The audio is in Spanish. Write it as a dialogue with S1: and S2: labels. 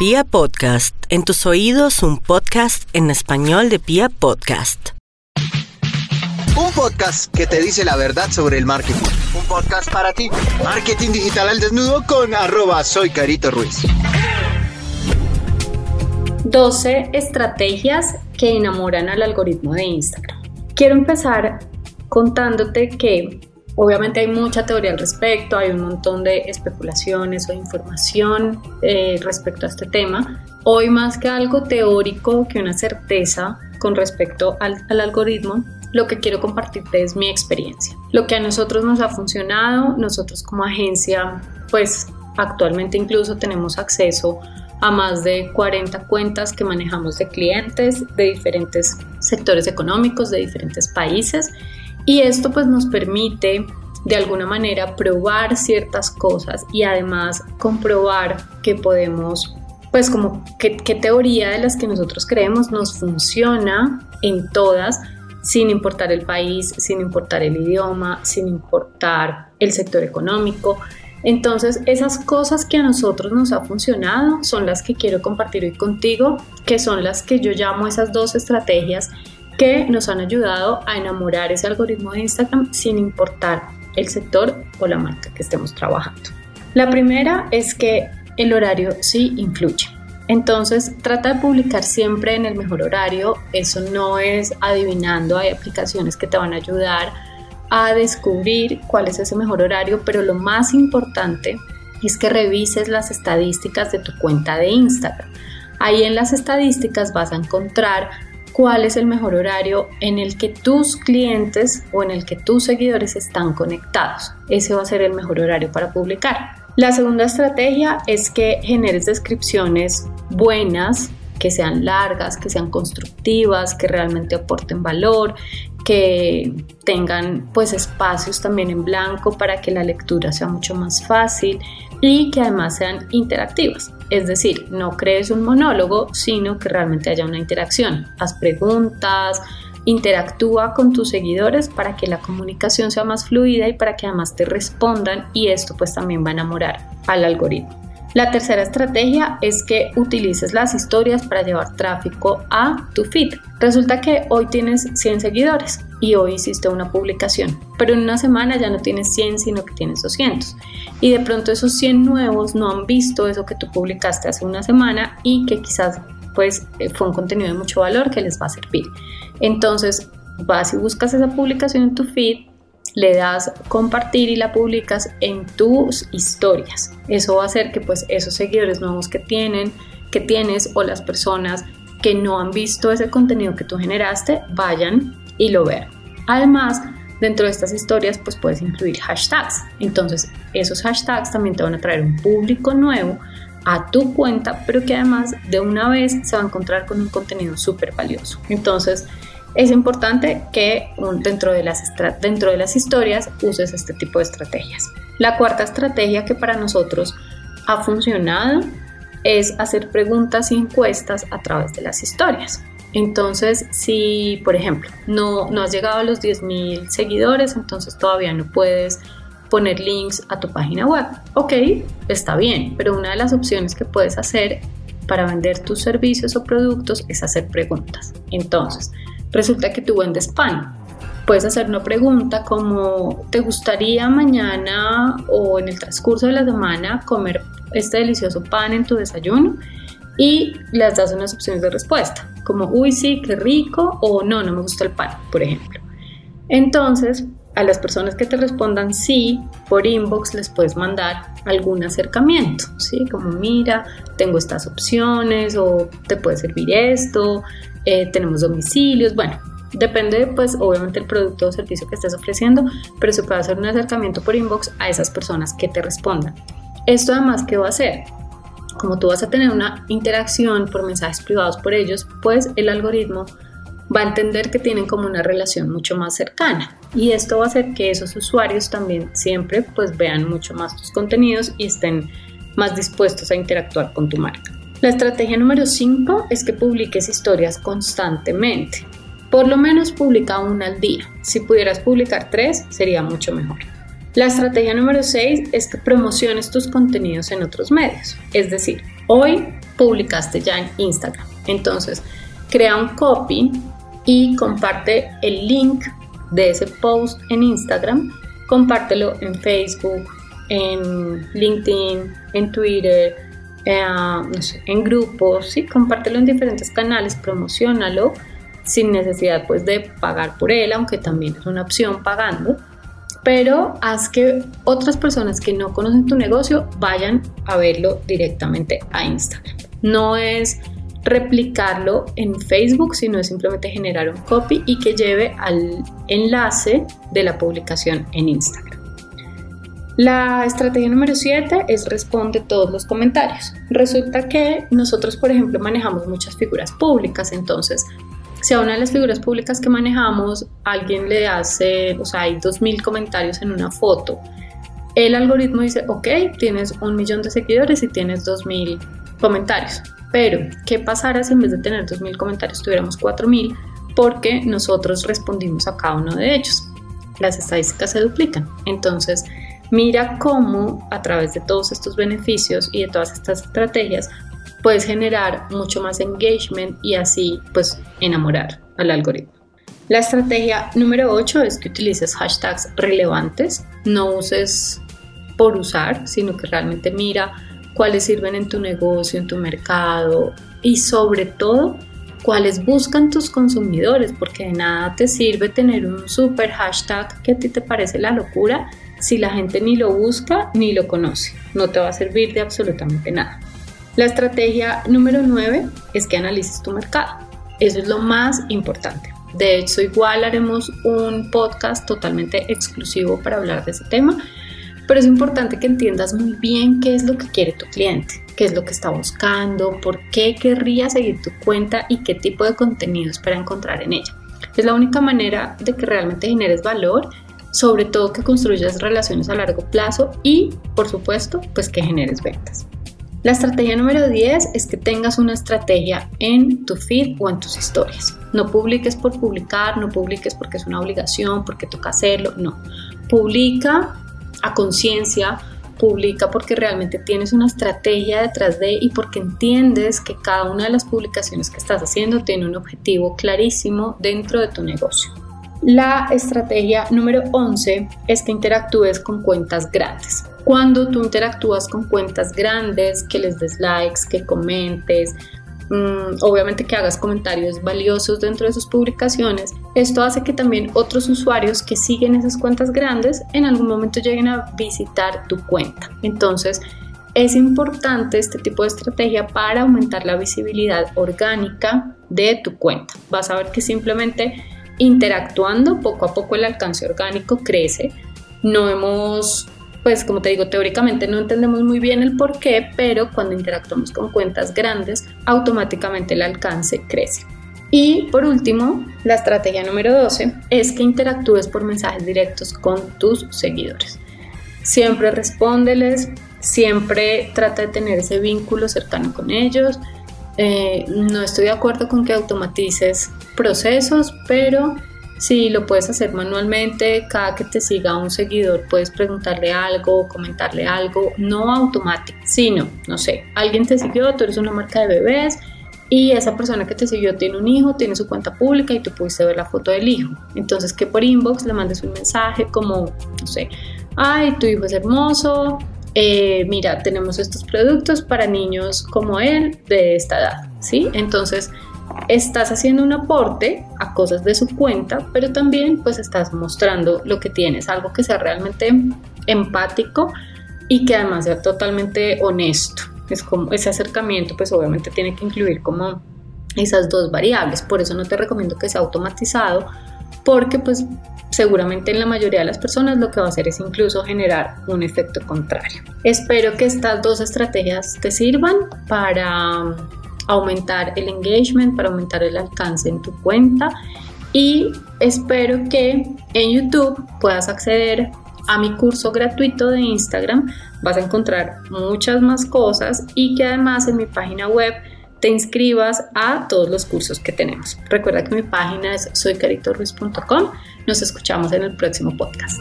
S1: Pia Podcast, en tus oídos un podcast en español de Pia Podcast.
S2: Un podcast que te dice la verdad sobre el marketing. Un podcast para ti. Marketing digital al desnudo con arroba soy Carito Ruiz.
S3: 12 estrategias que enamoran al algoritmo de Instagram. Quiero empezar contándote que Obviamente hay mucha teoría al respecto, hay un montón de especulaciones o información eh, respecto a este tema. Hoy más que algo teórico que una certeza con respecto al, al algoritmo, lo que quiero compartirte es mi experiencia. Lo que a nosotros nos ha funcionado, nosotros como agencia, pues actualmente incluso tenemos acceso a más de 40 cuentas que manejamos de clientes de diferentes sectores económicos, de diferentes países y esto pues nos permite de alguna manera probar ciertas cosas y además comprobar que podemos, pues como qué, teoría de las que nosotros creemos nos funciona en todas, sin importar el país, sin importar el idioma, sin importar el sector económico. Entonces, esas cosas que a nosotros nos ha funcionado son las que quiero compartir hoy contigo, que son las que yo llamo esas dos estrategias que nos han ayudado a enamorar ese algoritmo de Instagram sin importar el sector o la marca que estemos trabajando. La primera es que el horario sí influye. Entonces trata de publicar siempre en el mejor horario. Eso no es adivinando. Hay aplicaciones que te van a ayudar a descubrir cuál es ese mejor horario, pero lo más importante es que revises las estadísticas de tu cuenta de Instagram. Ahí en las estadísticas vas a encontrar cuál es el mejor horario en el que tus clientes o en el que tus seguidores están conectados. Ese va a ser el mejor horario para publicar. La segunda estrategia es que generes descripciones buenas, que sean largas, que sean constructivas, que realmente aporten valor, que tengan pues espacios también en blanco para que la lectura sea mucho más fácil y que además sean interactivas. Es decir, no crees un monólogo, sino que realmente haya una interacción. Haz preguntas, interactúa con tus seguidores para que la comunicación sea más fluida y para que además te respondan y esto pues también va a enamorar al algoritmo. La tercera estrategia es que utilices las historias para llevar tráfico a tu feed. Resulta que hoy tienes 100 seguidores y hoy hiciste una publicación, pero en una semana ya no tienes 100 sino que tienes 200. Y de pronto esos 100 nuevos no han visto eso que tú publicaste hace una semana y que quizás pues eh, fue un contenido de mucho valor que les va a servir. Entonces vas y buscas esa publicación en tu feed, le das compartir y la publicas en tus historias. Eso va a hacer que pues esos seguidores nuevos que tienen, que tienes o las personas que no han visto ese contenido que tú generaste vayan y lo vean. Además, dentro de estas historias pues puedes incluir hashtags. Entonces, esos hashtags también te van a traer un público nuevo a tu cuenta, pero que además de una vez se va a encontrar con un contenido súper valioso. Entonces, es importante que dentro de, las, dentro de las historias uses este tipo de estrategias. La cuarta estrategia que para nosotros ha funcionado es hacer preguntas y encuestas a través de las historias. Entonces, si por ejemplo no, no has llegado a los 10.000 seguidores, entonces todavía no puedes poner links a tu página web. Ok, está bien, pero una de las opciones que puedes hacer para vender tus servicios o productos es hacer preguntas. Entonces, Resulta que tú vendes pan. Puedes hacer una pregunta como, ¿te gustaría mañana o en el transcurso de la semana comer este delicioso pan en tu desayuno? Y les das unas opciones de respuesta, como, uy, sí, qué rico, o no, no me gusta el pan, por ejemplo. Entonces, a las personas que te respondan sí, por inbox les puedes mandar algún acercamiento, ¿sí? Como mira, tengo estas opciones o te puede servir esto, eh, tenemos domicilios, bueno, depende pues obviamente el producto o servicio que estés ofreciendo, pero se puede hacer un acercamiento por inbox a esas personas que te respondan. Esto además, ¿qué va a hacer? Como tú vas a tener una interacción por mensajes privados por ellos, pues el algoritmo va a entender que tienen como una relación mucho más cercana y esto va a hacer que esos usuarios también siempre pues vean mucho más tus contenidos y estén más dispuestos a interactuar con tu marca. La estrategia número 5 es que publiques historias constantemente. Por lo menos publica una al día. Si pudieras publicar tres, sería mucho mejor. La estrategia número 6 es que promociones tus contenidos en otros medios. Es decir, hoy publicaste ya en Instagram. Entonces, crea un copy y comparte el link de ese post en Instagram, compártelo en Facebook, en LinkedIn, en Twitter, eh, en grupos, ¿sí? compártelo en diferentes canales, promocionalo sin necesidad pues de pagar por él, aunque también es una opción pagando, pero haz que otras personas que no conocen tu negocio vayan a verlo directamente a Instagram. No es replicarlo en Facebook, sino es simplemente generar un copy y que lleve al enlace de la publicación en Instagram. La estrategia número 7 es responde todos los comentarios. Resulta que nosotros, por ejemplo, manejamos muchas figuras públicas, entonces si a una de las figuras públicas que manejamos alguien le hace, o sea, hay 2.000 comentarios en una foto, el algoritmo dice, ok, tienes un millón de seguidores y tienes 2.000 comentarios. Pero, ¿qué pasara si en vez de tener 2.000 comentarios tuviéramos 4.000? Porque nosotros respondimos a cada uno de ellos. Las estadísticas se duplican. Entonces, mira cómo a través de todos estos beneficios y de todas estas estrategias puedes generar mucho más engagement y así pues enamorar al algoritmo. La estrategia número 8 es que utilices hashtags relevantes, no uses por usar, sino que realmente mira cuáles sirven en tu negocio, en tu mercado y sobre todo cuáles buscan tus consumidores, porque de nada te sirve tener un super hashtag que a ti te parece la locura si la gente ni lo busca ni lo conoce. No te va a servir de absolutamente nada. La estrategia número 9 es que analices tu mercado. Eso es lo más importante. De hecho, igual haremos un podcast totalmente exclusivo para hablar de ese tema, pero es importante que entiendas muy bien qué es lo que quiere tu cliente, qué es lo que está buscando, por qué querría seguir tu cuenta y qué tipo de contenido espera encontrar en ella. Es la única manera de que realmente generes valor, sobre todo que construyas relaciones a largo plazo y, por supuesto, pues que generes ventas. La estrategia número 10 es que tengas una estrategia en tu feed o en tus historias. No publiques por publicar, no publiques porque es una obligación, porque toca hacerlo, no. Publica a conciencia, publica porque realmente tienes una estrategia detrás de y porque entiendes que cada una de las publicaciones que estás haciendo tiene un objetivo clarísimo dentro de tu negocio. La estrategia número 11 es que interactúes con cuentas grandes. Cuando tú interactúas con cuentas grandes, que les des likes, que comentes, mm, obviamente que hagas comentarios valiosos dentro de sus publicaciones, esto hace que también otros usuarios que siguen esas cuentas grandes en algún momento lleguen a visitar tu cuenta. Entonces, es importante este tipo de estrategia para aumentar la visibilidad orgánica de tu cuenta. Vas a ver que simplemente interactuando poco a poco el alcance orgánico crece. No hemos pues como te digo, teóricamente no entendemos muy bien el por qué, pero cuando interactuamos con cuentas grandes, automáticamente el alcance crece. Y por último, la estrategia número 12 es que interactúes por mensajes directos con tus seguidores. Siempre respóndeles, siempre trata de tener ese vínculo cercano con ellos. Eh, no estoy de acuerdo con que automatices procesos, pero si lo puedes hacer manualmente, cada que te siga un seguidor puedes preguntarle algo, comentarle algo, no automático, sino, no sé, alguien te siguió, tú eres una marca de bebés y esa persona que te siguió tiene un hijo, tiene su cuenta pública y tú pudiste ver la foto del hijo. Entonces que por inbox le mandes un mensaje como, no sé, ay, tu hijo es hermoso, eh, mira, tenemos estos productos para niños como él de esta edad, ¿sí? Entonces estás haciendo un aporte a cosas de su cuenta, pero también pues estás mostrando lo que tienes, algo que sea realmente empático y que además sea totalmente honesto. Es como ese acercamiento pues obviamente tiene que incluir como esas dos variables, por eso no te recomiendo que sea automatizado porque pues seguramente en la mayoría de las personas lo que va a hacer es incluso generar un efecto contrario. Espero que estas dos estrategias te sirvan para aumentar el engagement, para aumentar el alcance en tu cuenta y espero que en YouTube puedas acceder a mi curso gratuito de Instagram. Vas a encontrar muchas más cosas y que además en mi página web te inscribas a todos los cursos que tenemos. Recuerda que mi página es soycaritorruiz.com. Nos escuchamos en el próximo podcast.